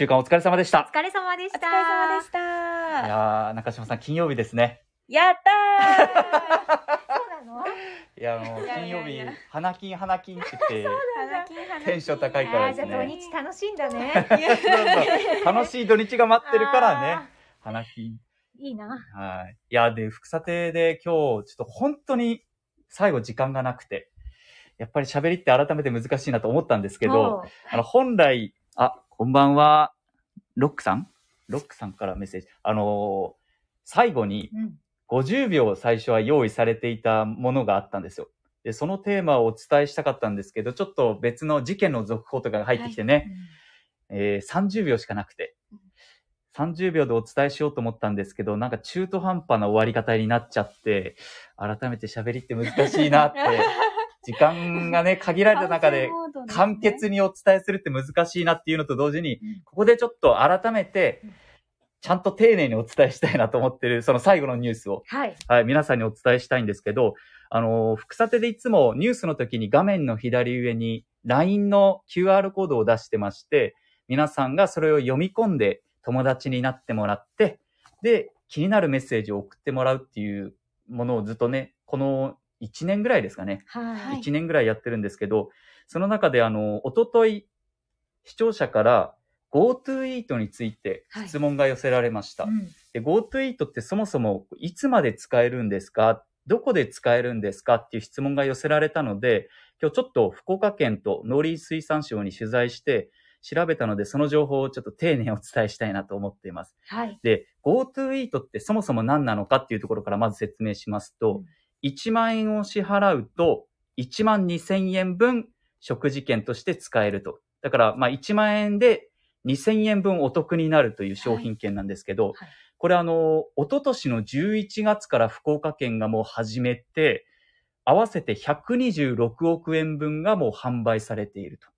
週間お疲れ様でした。お疲れ様でした。お疲れ様でしいた。やー、中島さん、金曜日ですね。やった そうなの？いや、もういや金曜日いやいや、花金花金って言って、ーテンション高いからですねあーじゃあ土日楽しいんだね。そうそう楽しい土日が待ってるからねあ。花金。ー。いいな。はい。いや、で、副査定で今日、ちょっと本当に最後時間がなくて、やっぱり喋りって改めて難しいなと思ったんですけど、あの、本来、あ、こんばんは、ロックさん？ロックさんからメッセージ。あのー最後にうん。50秒最初は用意されていたものがあったんですよ。で、そのテーマをお伝えしたかったんですけど、ちょっと別の事件の続報とかが入ってきてね、えー30秒しかなくて、30秒でお伝えしようと思ったんですけど、なんか中途半端な終わり方になっちゃって、改めて喋りって難しいなって、時間がね、限られた中で、簡潔に。にお伝えするって難しいなっていうのと同時にうん、ここでちょっと改めてうん、ちゃんと丁寧にお伝えしたいなと思ってる、その最後のニュースを、はい。はい、皆さんにお伝えしたいんですけど、あのー、副査定でいつもニュースの時に画面の左上に LINE の QR コードを出してまして、皆さんがそれを読み込んで友達になってもらって、で、気になるメッセージを送ってもらうっていうものをずっとね、この1年ぐらいですかね、はい。1年ぐらいやってるんですけど、その中であの、おととい、視聴者から GoTo イートについて質問が寄せられました。うんで GoTo イートってそもそもいつまで使えるんですか？どこで使えるんですか？っていう質問が寄せられたので、今日ちょっと福岡県と農林水産省に取材して調べたので、その情報をちょっと丁寧にお伝えしたいなと思っています。はい。で、GoTo イートってそもそも何なのかっていうところからまず説明しますと、1万円を支払うと、1万2000円分食事券として使えると。だから、まあ1万円で2000円分お得になるという商品券なんですけど、はいこれあの、一昨年の11月から福岡県がもう始めて、合わせて126億円分がもう販売されていると。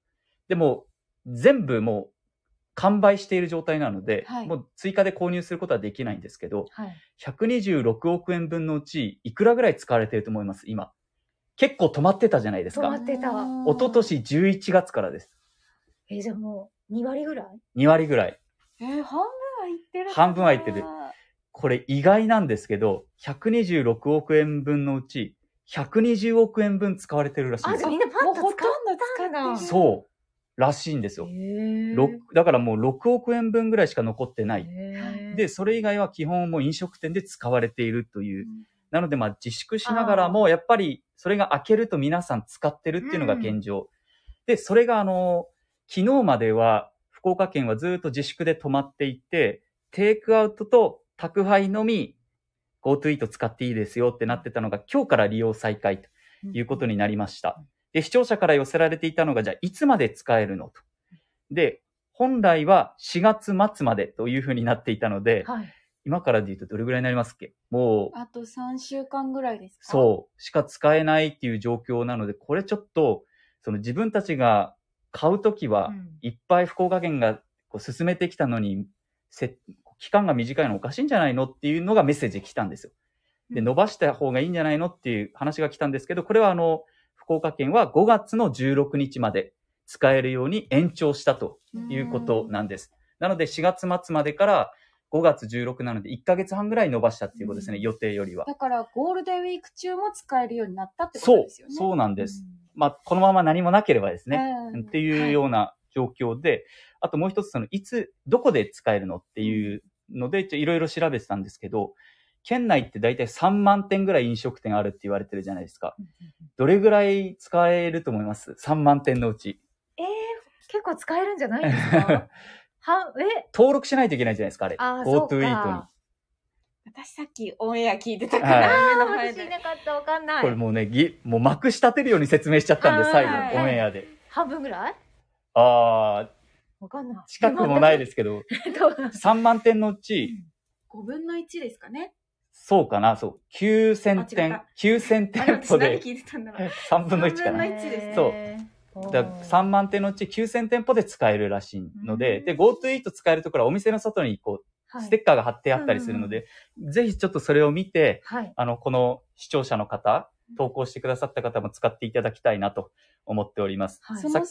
でも、全部もう完売している状態なので、はいもう追加で購入することはできないんですけど、はい。126億円分のうち、いくらぐらい使われていると思います今。結構止まってたじゃないですか。止まってた一昨年11月からです。えーじゃあもう、2割ぐらい？2割ぐらい。えー、半分はいってる半分はいってる。これ意外なんですけど、126億円分のうち、120億円分使われてるらしいですよ。じゃあみんなパもうほンと使とんど使ったんだ。そう。らしいんですよ。だからもう6億円分ぐらいしか残ってない。で、それ以外は基本もう飲食店で使われているというう。んなのでまあ自粛しながらも、やっぱりそれが開けると皆さん使ってるっていうのが現状。で、それがあの、昨日までは福岡県はずっと自粛で止まっていて、テイクアウトと宅配のみ GoTo イート使っていいですよってなってたのが今日から利用再開ということになりました。で、視聴者から寄せられていたのが、じゃあいつまで使えるのと。で、本来は4月末までというふうになっていたので、はい。今からで言うとどれぐらいになりますっけ？もう、あと3週間ぐらいですか？そう、しか使えないっていう状況なので、これちょっと、その自分たちが買うときは、うんいっぱい福岡県がこう進めてきたのに、せ期間が短いのおかしいんじゃないのっていうのがメッセージ来たんですよ。で、うん伸ばした方がいいんじゃないのっていう話が来たんですけど、これはあの、福岡県は5月の16日まで使えるように延長したということなんです。なので4月末までから5月16なので1ヶ月半ぐらい伸ばしたっていうことですね、うん予定よりは。だから、ゴールデンウィーク中も使えるようになったってこそうとですよ、ね。そうなんです。まあ、このまま何もなければですね、うんっていうような状況で、あともう一つ、その、いつ、どこで使えるのっていうので、いろいろ調べてたんですけど、県内って大体3万店ぐらい飲食店あるって言われてるじゃないですか。どれぐらい使えると思います ?3 万店のうち。えー、結構使えるんじゃないですか？は、え？登録しないといけないじゃないですか、あれ。あーそうか GoTo イートに。私さっきオンエア聞いてたから、はい目のあ前で。私いなかったわかんない。これもうね、ぎもうまくし立てるように説明しちゃったんで、はい最はい後、オンエアで。半分ぐらい？あわかんない。ー、近くもないですけど、どう？3万店のうち、5分の1ですかね。そうかな、そう、9000あ違っ店た、9000あれ店舗で。聞いてたんだろう。3分の1か3分のな。1ですそう。う。だから3万店のうち9000店舗で使えるらしいので、うん。で、GoTo イート使えるところはお店の外にこう、ステッカーが貼ってあったりするので、ぜひちょっとそれを見て、はい。あの、この視聴者の方、投稿してくださった方も使っていただきたいなと思っております。はい。その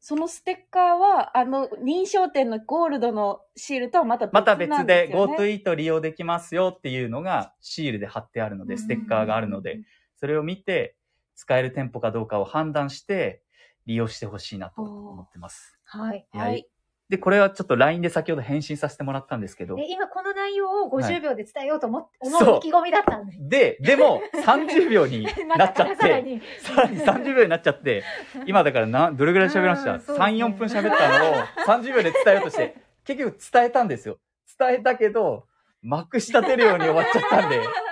そのステッカーは、あの、認証店のゴールドのシールとはまた別また別でね。GoTo イート利用できますよっていうのがシールで貼ってあるので、ステッカーがあるので、それを見て、使える店舗かどうかを判断して、利用してほしいなと思ってます。はい。ははいい。で、これはちょっと LINE で先ほど返信させてもらったんですけど、で、今この内容を50秒で伝えようと思って、そう思う意気込みだったんで。で、でも30秒に なっちゃっさらて、に。さらに30秒になっちゃって、今だからな、どれぐらい喋りました、うんそうですね ?3、4分喋ったのを 30秒で伝えようとして、結局伝えたんですよ。伝えたけど、まくし立てるように終わっちゃったんで、ち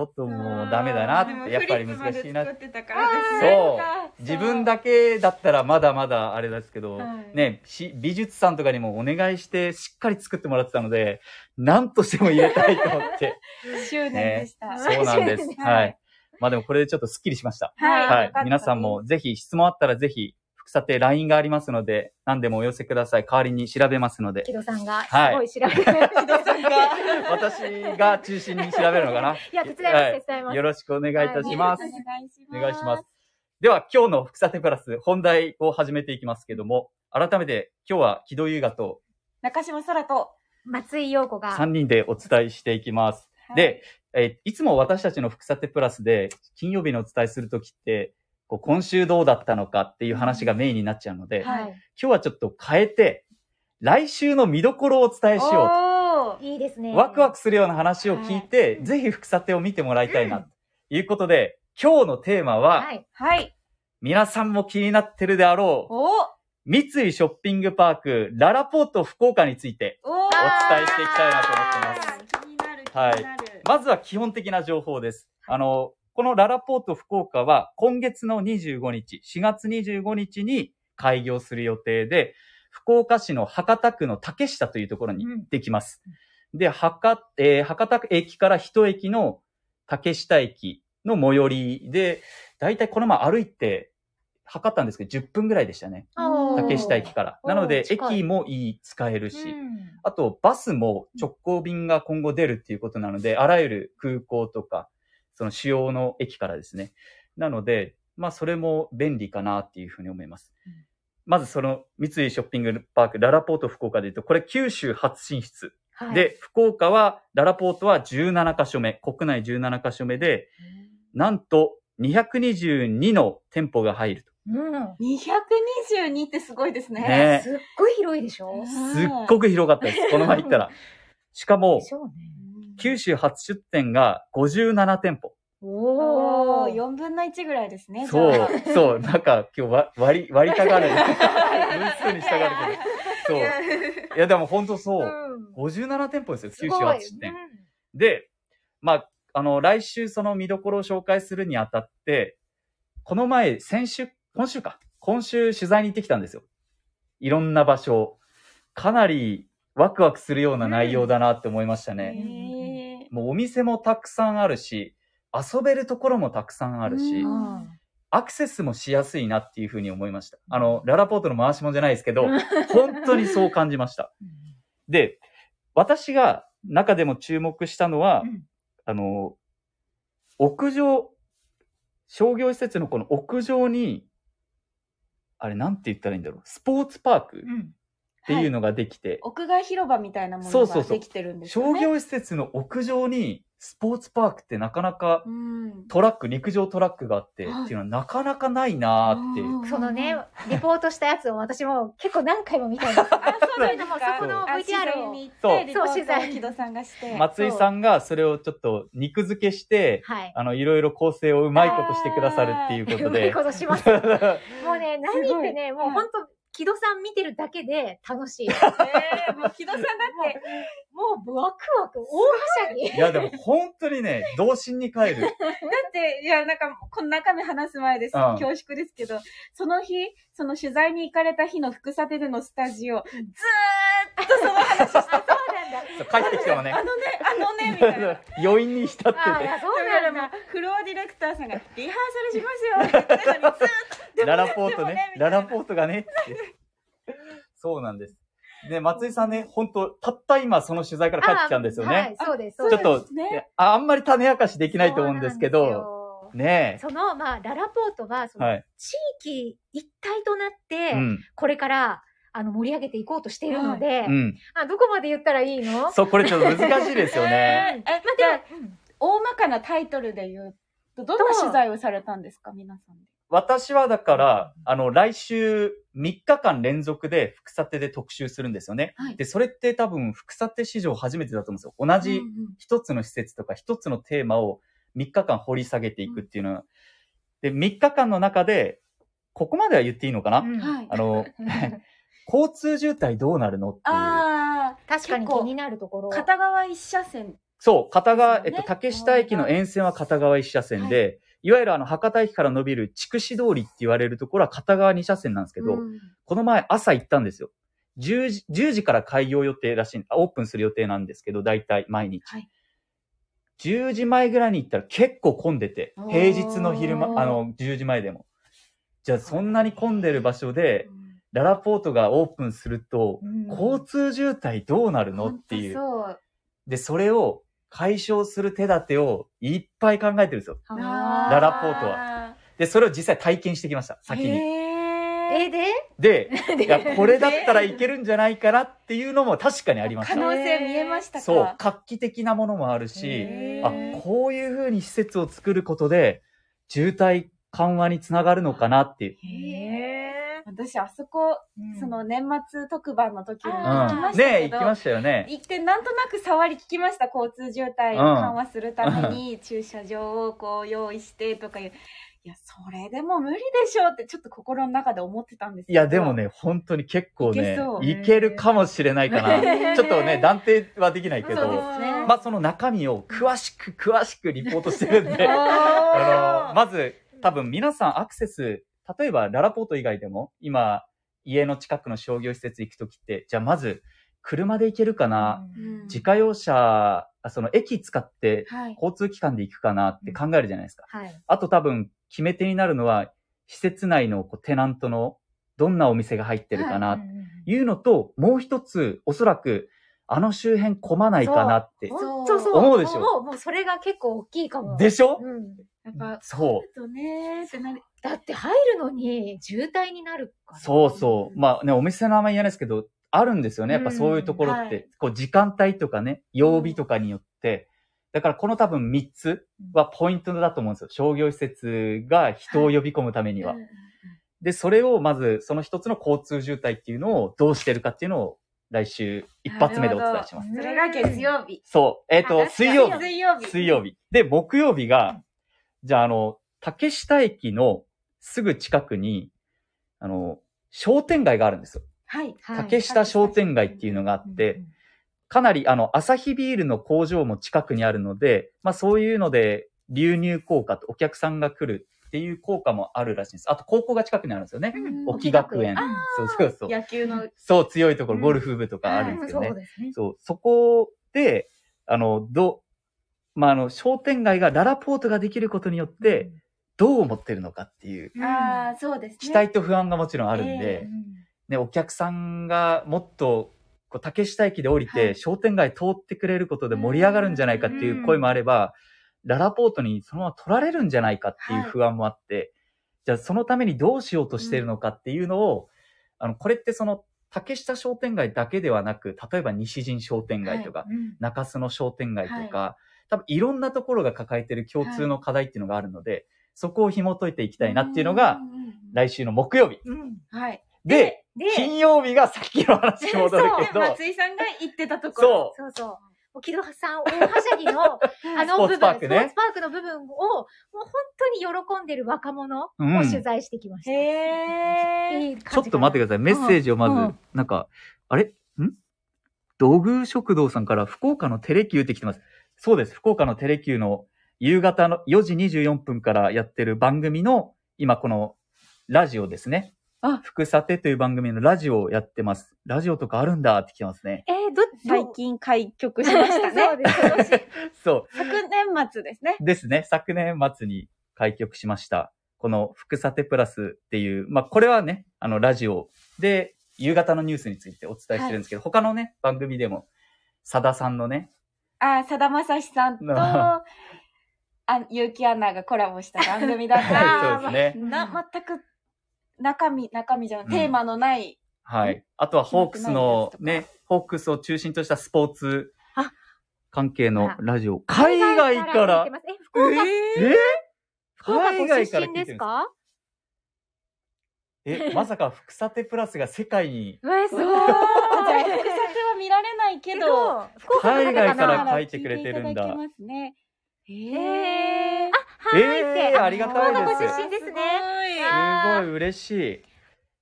ょっともうダメだなって、やっぱり難しいなね。そう。自分だけだったらまだまだあれですけど、はいね、し美術さんとかにもお願いしてしっかり作ってもらってたので、何としても入れたいと思って。執念でした。そうなんです。ねはい。まあでもこれでちょっとスッキリしました。はい。はい。皆さんもぜひ質問あったらぜひ、副査定 LINE がありますので、何でもお寄せください。代わりに調べますので木。戸さんが、すはいごい調べて、木戸さんが。私が中心に調べるのかな？いや、手伝います、手伝います。よろしくお願いいたしますお。願いします。お願いします。。では、今日の副査定プラス本題を始めていきますけども、改めて今日は木戸優雅と中島空と、松井陽子が。3人でお伝えしていきます。で、えーいつも私たちの副査定プラスで金曜日にお伝えするときって、こう今週どうだったのかっていう話がメインになっちゃうので、はいはい。今日はちょっと変えて、来週の見どころをお伝えしよおーいいですね。う。ワクワクするような話を聞いて、はいぜひ副査定を見てもらいたいな、ということで、今日のテーマは、はい。はい。皆さんも気になってるであろう、お三井ショッピングパーク、ララポート福岡について、おお伝えしていきたいなと思ってます。気になる、気にはいなる。まずは基本的な情報です。あの、このララポート福岡は今月の25日、4月25日に開業する予定で、福岡市の博多区の竹下というところにできます。で、博,、えー博多駅から一駅の竹下駅の最寄りで、だいたいこの前歩いて測ったんですけど、10分ぐらいでしたね。竹下駅から。なので、駅もいい、使えるし、うんあと、バスも直行便が今後出るっていうことなので、あらゆる空港とか、その主要の駅からですね。なので、まあ、それも便利かなっていうふうに思います。うんまず、その、三井ショッピングパーク、ララポート福岡で言うと、これ九州初進出。はい、で、福岡は、ララポートは17カ所目、国内17カ所目で、なんと222の店舗が入ると。うん。222ってすごいですね。ねすっごい広いでしょすっごく広かったです。この前行ったら。しかもで、しょうね。九州初出店が57店舗。おー、おー。4分の1ぐらいですね。そうそう、なんか今日わ割り、割りたがる。分数にしたがるけど。そう。いや、でも本当そう。うん57店舗ですよ、九州初出店。で、まあ、あの、来週その見どころを紹介するにあたって、この前、先週、今週か。今週取材に行ってきたんですよ。いろんな場所を。かなりワクワクするような内容だなって思いましたね。へーもうお店もたくさんあるし、遊べるところもたくさんあるし、アクセスもしやすいなっていうふうに思いました。あの、ララポートの回しもんじゃないですけど、本当にそう感じました。で、私が中でも注目したのは、うん。あの、屋上、商業施設のこの屋上に、あれなんて言ったらいいんだろう、スポーツパークっうんていうのができて、屋外広場みたいなものそうそうそうができてるんですよね。商業施設の屋上にスポーツパークってなかなかうんトラック、陸上トラックがあって、はいっていうのはなかなかないなーって。うんそのね、リポートしたやつを私も結構何回も見たんです。あ、そうなんですか？そこのあ VTR に行そうって、リポートをそう取材木戸さんがして。松井さんがそれをちょっと肉付けして、はい。あの、いろいろ構成をうまいことしてくださるっていうことうまいで。ことします。もうね、何ってね、もう本当木戸さん見てるだけで楽しい。も えーもう木戸さんだって、うワクワク、大はしゃぎ。いや、でも本当にね、童心に帰る。だって、いや、なんか、この中身話す前です。うん恐縮ですけど、その日、その取材に行かれた日の福さてでのスタジオ、ずーっとその話して、そうなんだ。そう帰ってきてもねあ、のね、あのね、みたいな。余韻に浸ってて。や、そうなんだ。フロアディレクターさんが、リハーサルしますよララポートね、ララポートがね。そうなんです。で、松井さんね、本当たった今その取材から帰ってきたんですよね。あはい、そうです。ちょっとああんまり種明かしできないと思うんですけど、ねその、まあ、ララポートは、その、い。地域一体となって、うん。これから、あの、盛り上げていこうとしているので、うん。あどこまで言ったらいいの？そう、これちょっと難しいですよね。え、え、まあ、じゃあでも、うん大まかなタイトルで言うと、どんな取材をされたんですか、皆さんで？私はだから、あの、来週3日間連続で福さてで特集するんですよね。はいで、それって多分福さて史上初めてだと思うんですよ。同じ一つの施設とか一つのテーマを3日間掘り下げていくっていうのは。で、3日間の中で、ここまでは言っていいのかな、うんはい。あの、交通渋滞どうなるのっていう。ああ、確かに気になるところ。片側一車線。そう、片側、ねえっと、竹下駅の沿線は片側一車線で、い、わゆるあの、博多駅から伸びる筑紫通りって言われるところは片側二車線なんですけど、うんこの前朝行ったんですよ。10時 ,10 時から開業予定らしい、あオープンする予定なんですけど、大体毎日。はい10時前ぐらいに行ったら結構混んでて平日の昼間、あの、10時前でも。じゃあそんなに混んでる場所で、ララポートがオープンすると、うん交通渋滞どうなるの？っていう。そう。で、それを解消する手立てをいっぱい考えてるんですよ。あララポートは。で、それを実際体験してきました、先に。へえ、で？で、いや、これだったらいけるんじゃないかなっていうのも確かにありました。可能性見えましたか？そう、画期的なものもあるし、へあー、こういうふうに施設を作ることで、渋滞緩和につながるのかなっていう。へ私、あそこ、ーその年末特番の時にうん。行きましたねけど、行きましたよね。行ってなんとなく触り聞きました交通渋滞を緩和するために 駐車場をこう用意してとかいう。いやそれでも無理でしょうってちょっと心の中で思ってたんですけど。いや、でもね、本当に結構いけねそ、ういけるかもしれないかな。ちょっとね、断定はできないけそうでど、すね。まあその中身を詳しく詳しくリポートしてるんで、あの、まず、多分皆さんアクセス、例えばララポート以外でも、今、家の近くの商業施設行くときって、じゃあまず、車で行けるかな、うん自家用車、あその駅使ってはい交通機関で行くかなって考えるじゃないですか。はい。あと多分、決め手になるのは、施設内のこうテナントのどんなお店が入ってるかな、いうのと、もう一つ、おそらく、あの周辺混まないかなって。思うでしょ？もう、もうそれが結構大きいかも。でしょ？うん。やっぱそう。とねーってなりだって入るのに渋滞になるから。そうそう。まあね、お店の名前言えないですけど、あるんですよね。やっぱそういうところって。うんはいこう、時間帯とかね、曜日とかによって。だからこの多分3つはポイントだと思うんですよ。商業施設が人を呼び込むためには。うんで、それをまず、その一つの交通渋滞っていうのをどうしてるかっていうのを来週一発目でお伝えします。うんそれが月曜日そう。えっ、と、あ水曜日。水曜日水曜日。で、木曜日が、じゃあ、あの、竹下駅のすぐ近くに、あの、商店街があるんですよ。はいはい竹下商店街っていうのがあって、かなり、あの、アサヒビールの工場も近くにあるので、まあそういうので、流入効果とお客さんが来るっていう効果もあるらしいんです。あと、高校が近くにあるんですよね。うん沖学園あそうそうそう。野球のそう、強いところ、うんゴルフ部とかあるんですよね。そうですね。そう、そこで、あの、ど、まあ、あの、商店街がララポートができることによって、どう思ってるのかっていう、うん、ああそうですね。期待と不安がもちろんあるんで、えね、お客さんがもっと、こう、竹下駅で降りて、はい。商店街通ってくれることで盛り上がるんじゃないかっていう声もあれば、ララポートにそのまま取られるんじゃないかっていう不安もあって、じゃあそのためにどうしようとしてるのかっていうのを、あの、これってその、竹下商店街だけではなく、例えば西陣商店街とか、うん。中洲の商店街とか、多分いろんなところが抱えてる共通の課題っていうのがあるので、そこを紐解いていきたいなっていうのが、んんうん来週の木曜日。うんはい。で、で、金曜日がさっきの話に戻るけど、松井さんが言ってたところ。そう、そうそう。木戸さん、大はしゃぎの、あの部分、スポーツパークね。スポーツパークの部分を、もう本当に喜んでる若者をうん。取材してきました。ちょっと待ってください。メッセージをまず、うんなんか、あれ？ん？土偶食堂さんから福岡のテレキューって来てます。そうです。福岡のテレキューの夕方の4時24分からやってる番組の、今このラジオですね。あ福さてという番組のラジオをやってます。ラジオとかあるんだって来てますね。えー、ど、最近開局しましたねそうです、今年。そ昨年末ですねう。ですね。昨年末に開局しました。この福さてプラスっていう、まあこれはね、あのラジオで夕方のニュースについてお伝えしてるんですけど、他のね、番組でも、さださんのね、あ、さだまさしさんと、なあ。結城アナがコラボした番組だった。り、はいそうですね。な、全く中身、中身じゃない、うん。テーマのない、はい。あとはホークスのね、ホークスを中心としたスポーツあ関係のラジオ。海外から。え、福岡、え福岡ご海外か？ら出身ですか？え、まさか福さてプラスが世界に、うえ、すごい。じゃあ、副査定は見られないけど、福岡海外からな書いてくれてるんだね。へえー、ー。あ、はい。えーありがたいです福岡ご出身ですね。すごい嬉しい。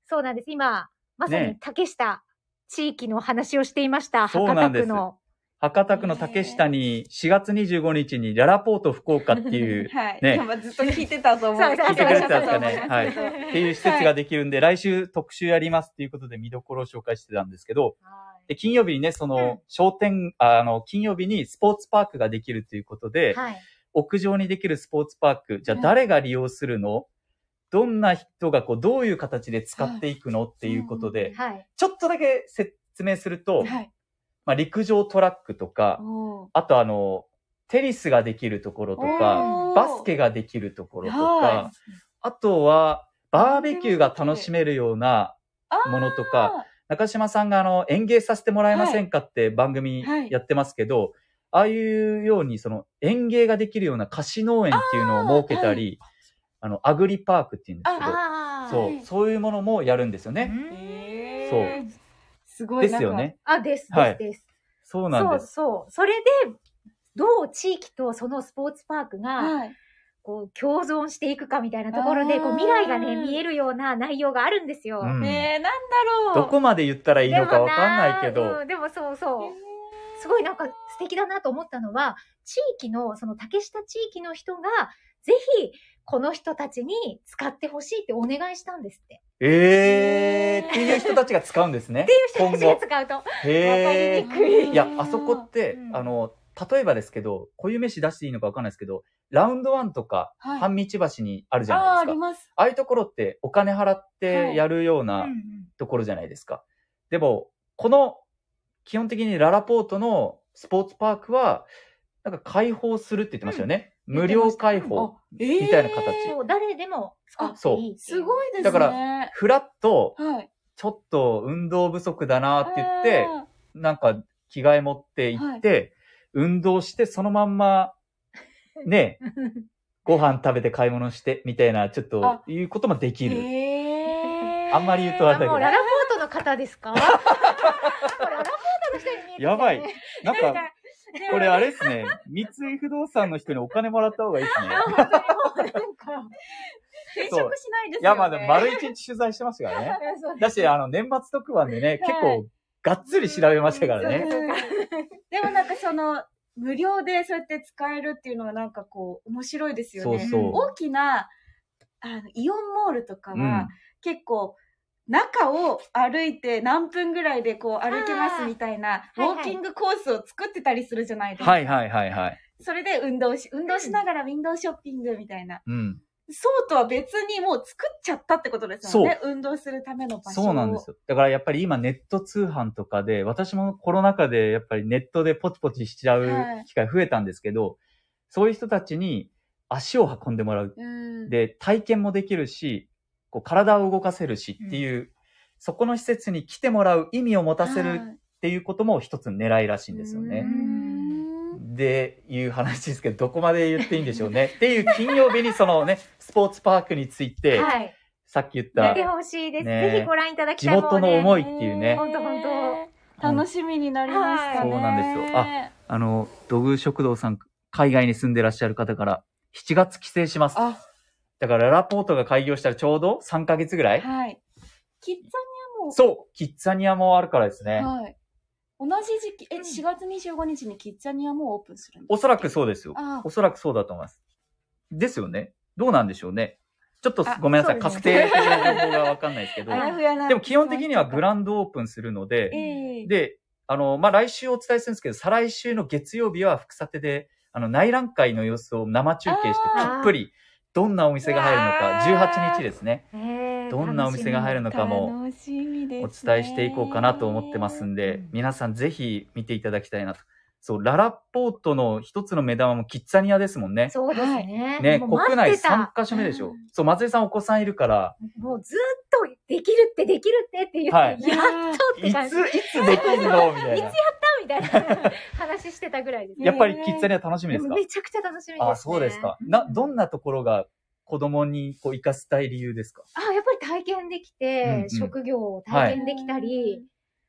そうなんです。今、まさねに竹下地域の話をしていました。博そうなんです多区の。博多区の竹下に4月25日にララポート福岡っていう、はい。ね今ずっと聞いてたと思う。聞いてくれてたんですかね聞い っていう施設ができるんで、来週特集やりますっていうことで見どころを紹介してたんですけど、で金曜日にね、その、商店、あの、金曜日にスポーツパークができるということで、はい。屋上にできるスポーツパーク、じゃあ誰が利用するの、どんな人がこう、どういう形で使っていくの？っていうことで、はい。ちょっとだけ説明すると、はい。まあ、陸上トラックとか、あとあの、テニスができるところとか、バスケができるところとか、はあとは、バーベキューが楽しめるようなものとか、中島さんがあの、演芸させてもらえませんかって番組はいやってますけど、ああいうようにその演芸ができるような貸し農園っていうのを設けたり、あ,、の、アグリパークっていうんですけど、ああ。そう、そういうものもやるんですよね。そうすごいですよね。あ、です、はいです、です。そうなんです。そうそう。それで、どう地域とそのスポーツパークが。はい。こう、共存していくかみたいなところで、こう、未来がね、見えるような内容があるんですよ。うんえー、なんだろう。どこまで言ったらいいのかわかんないけどでもなう、んでもそうそう。すごいなんか素敵だなと思ったのは、地域の、その竹下地域の人が、ぜひ、この人たちに使ってほしいってお願いしたんですって。えーっていう人たちが使うんですね。っていう人たちが今後。使うと。へわかりにくいーいや、あそこって、うんあの、例えばですけど、固有飯出していいのかわかんないですけど、ラウンドワンとか、はい半道橋にあるじゃああー、ないですか。あります。ああいうところってお金払ってやるよううなんうんところじゃないですか。でも、この、基本的にララポートのスポーツパークは、なんか開放するって言ってましたよね。無料開放。えーみたいな形そう、誰でも使っていいっていすごいですね。だからフラッと、はい。ちょっと運動不足だなって言って、あなんか着替え持って行って、運動してそのまんま、ね、ご飯食べて買い物して、みたいな、ちょっとあ、いうこともできーる。へー あんまり言うとあれだけどもうララポートの方ですか？ララポートの人に見えねやばい。なんか、これあれですね。三井不動産の人にお金もらった方がいいですね。本当にもうなんか転職しないですよね。いや、まあでも丸一日取材してましたからね。だし、あの、年末特番でね、結構、がっつり調べましたからね。うん でもなんかその、無料でそうやって使えるっていうのはなんかこう、面白いですよね。そうそう。大きな、あの、イオンモールとかうんは、結構、中を歩いて何分ぐらいでこう歩けますみたいな、ウォーキングコースを作ってたりするじゃないですか。はいはいはいはい。それで運動し、運動しながらウィンドウショッピングみたいな。うん。そうとは別にもう作っちゃったってことですよね。運動するための場所を。そうなんですよ。だからやっぱり今ネット通販とかで、私もコロナ禍でやっぱりネットでポチポチしちゃうはい機会増えたんですけど、そういう人たちに足を運んでもらう。うん。で、体験もできるし、こう体を動かせるしっていう、そこの施設に来てもらう意味を持たせるっていうことも一つの狙いらしいんですよねう。んで、いう話ですけど、どこまで言っていいんでしょうね。っていう金曜日にそのね、スポーツパークについて、はい。さっき言っ見たてほしいです。ねぜひご覧いただき地たい。元の思いっていうねほんとほんと楽しみになりましたね。そうなんですよああの、土偶食堂さん、海外に住んでらっしゃる方から、7月帰省します。あ、だから、ララポートが開業したらちょうど3ヶ月ぐらいはい。キッザニアも、そうキッザニアもあるからですね。はい。同じ時期、え、うん4月25日にキッザニアもオープンするんですおそらくそうですよ。あおそらくそうだと思います。ですよね。どうなんでしょうね。ちょっとあごめんなさい。確定的な情報がわかんないですけど でも基本的にはグランンドオープンするので、ええで、あの、まあ、来週お伝えするんですけど、再来週の月曜日は福さてで、あの、内覧会の様子を生中継して、たっぷり、どんなお店が入るのか、18日ですね。へーどんなお店が入るのかもお伝えしていこうかなと思ってますんでうん、皆さんぜひ見ていただきたいなと。そう、ララポートの一つの目玉もキッザニアですもんね。そうですね。ね、国内待ってた3カ所目でしょうん。そう、松井さんお子さんいるから、もうずっとできるってできるってって言って、はい やっとってい感じ。つ、いつできるの？みたいな。みたいな話してたぐらいです。やっぱりキッザニア楽しみですか？めちゃくちゃ楽しみです、ね。あ、そうですか。な、どんなところが子供にこう生かしたい理由ですか？あ、やっぱり体験できて、うんうん職業を体験できたり、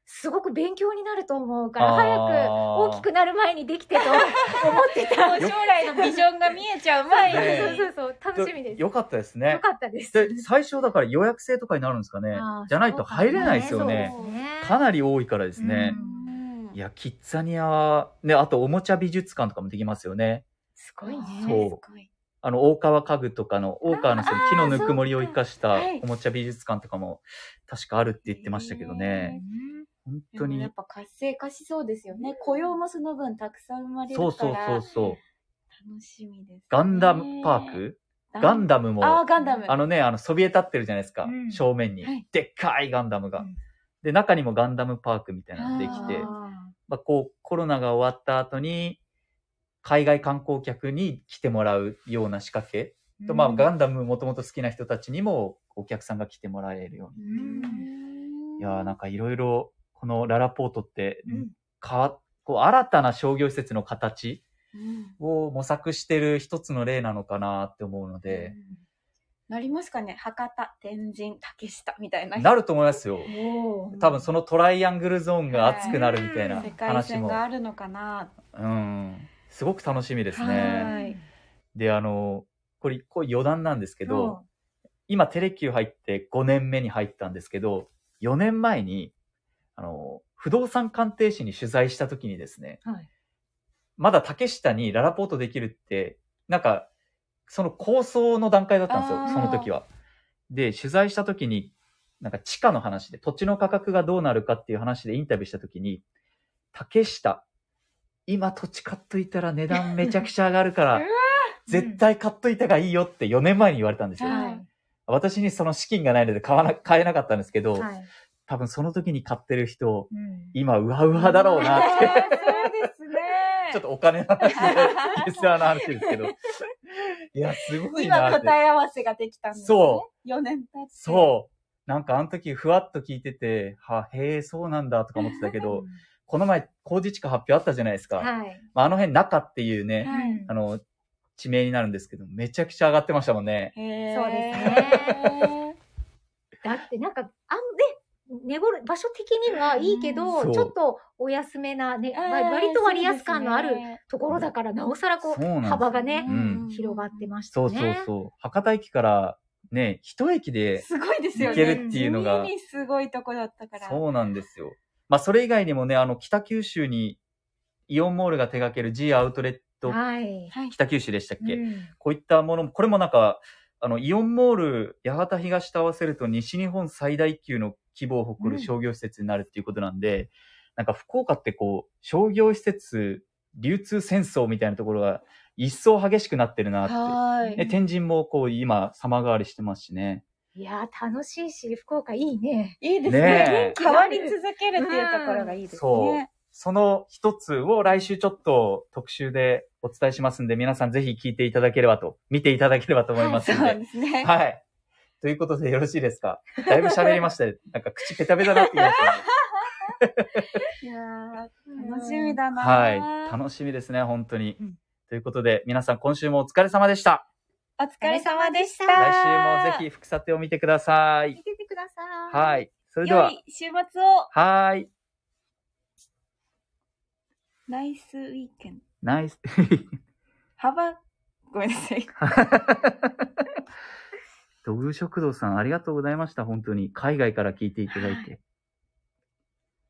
すごく勉強になると思うから、早く大きくなる前にできてと 思ってた。将来のビジョンが見えちゃう前に。ねそうそうそう、楽しみです。よかったですよね。かったです。で、最初だから予約制とかになるんですかね？じゃないと入れないですよね。ねかなり多いからですね。うんいや、キッザニアは、ね、あとおもちゃ美術館とかもできますよね。すごいね。そうすごいあの、大川家具とかの、大川のその木のぬくもりを生かしたおもちゃ美術館とかも確かあるって言ってましたけどね。本当にやっ。ぱ活性化しそうですよね。雇用もその分たくさん生まれるそうから。そうそうそう。楽しみです、ね。ガンダムパーク？ガンダムも、あー、ガンダム。あのね、あの、そびえ立ってるじゃないですか。うん正面に、はいでっかいガンダムが。うんで、中にもガンダムパークみたいなのができて、あまあ、こう、コロナが終わった後に、海外観光客に来てもらうような仕掛け。ーと、まあ、うん。ガンダムもともと好きな人たちにも、お客さんが来てもらえるように。うん。いやーなんかいろいろ、このララポートって、うん。変わこう、新たな商業施設の形うん。を模索してる一つの例なのかなって思うので、なりますかね。博多、天神、竹下みたいな。なると思いますよ。多分そのトライアングルゾーンが熱くなるみたいな世界話も、線があるのかな。うん、すごく楽しみですはね。いで、あの、これ、これ余談なんですけけど、今テレキュー入って5年目に入ったんですけど、4年前に、あの、不動産鑑定士に取材した時にですね、はい。まだ竹下にララポートできるって、なんか、その構想の段階だったんですよ、その時は。で、取材した時に、なんか地価の話で、土地の価格がどうなるかっていう話でインタビューした時に、竹下、今土地買っといたら値段めちゃくちゃ上がるか うらわ、絶対買っといた方がいいよって4年前に言われたんですよ。はいはい。私にその資金がないので買わな、買えなかったんですけど、はい。多分その時に買ってる人、うん今、うわうわだろうなって。あーそうですね。ちょっとお金の話で、リスナーの話ですけど。いや、すごいな今。答え合わせができたんですね。。そう4年経って。そう。なんかあの時ふわっと聞いてて、は、へえ、そうなんだとか思ってたけど、この前工事地価発表あったじゃないですか。はい。まあ、あの辺中っていうね、はいあの、地名になるんですけど、めちゃくちゃ上がってましたもんね。そうですね。だってなんか、あんで、寝頃、場所的にはいいけど、そうちょっとお安めな、ね、割と割安感のあるところだから、なおさらこう、そう幅がねう、ん広がってましたそうね。そうそう。博多駅からね、一駅ですごいですよね。行けるっていうのがすごいとこだったから。そうなんですよ。まあ、それ以外にもね、あの、北九州に、イオンモールが手掛ける G アウトレット、はい。はい。北九州でしたっけ、うんこういったものも、これもなんか、あの、イオンモール、八幡東と合わせると西日本最大級の規模を誇る商業施設になるっていうことなんで、なんか福岡ってこう、商業施設、流通戦争みたいなところが一層激しくなってるなって。はい。ね、天神もこう、今、様変わりしてますしね。いやー、楽しいし、福岡いいね。いいですねねえ変わり続けるっていうところがいいですそうね。その一つを来週ちょっと特集でお伝えしますんで、皆さんぜひ聞いていただければと、見ていただければと思いますそうので。ですね。はい。ということでよろしいですか？だいぶ喋りましたね。なんか口ペタペタになってきましたね。いやー楽しみだなはい。楽しみですね、本当に。うんということで、皆さん今週もお疲れ様でした。お疲れ様でした。来週もぜひ、副査定を見てください。見ててください。はい。それでは、良い週末を。はい。ナイスウィーケンド。ナイス。幅、ごめんなさい。土偶食堂さん、ありがとうございました。本当に。海外から聞いていただいて。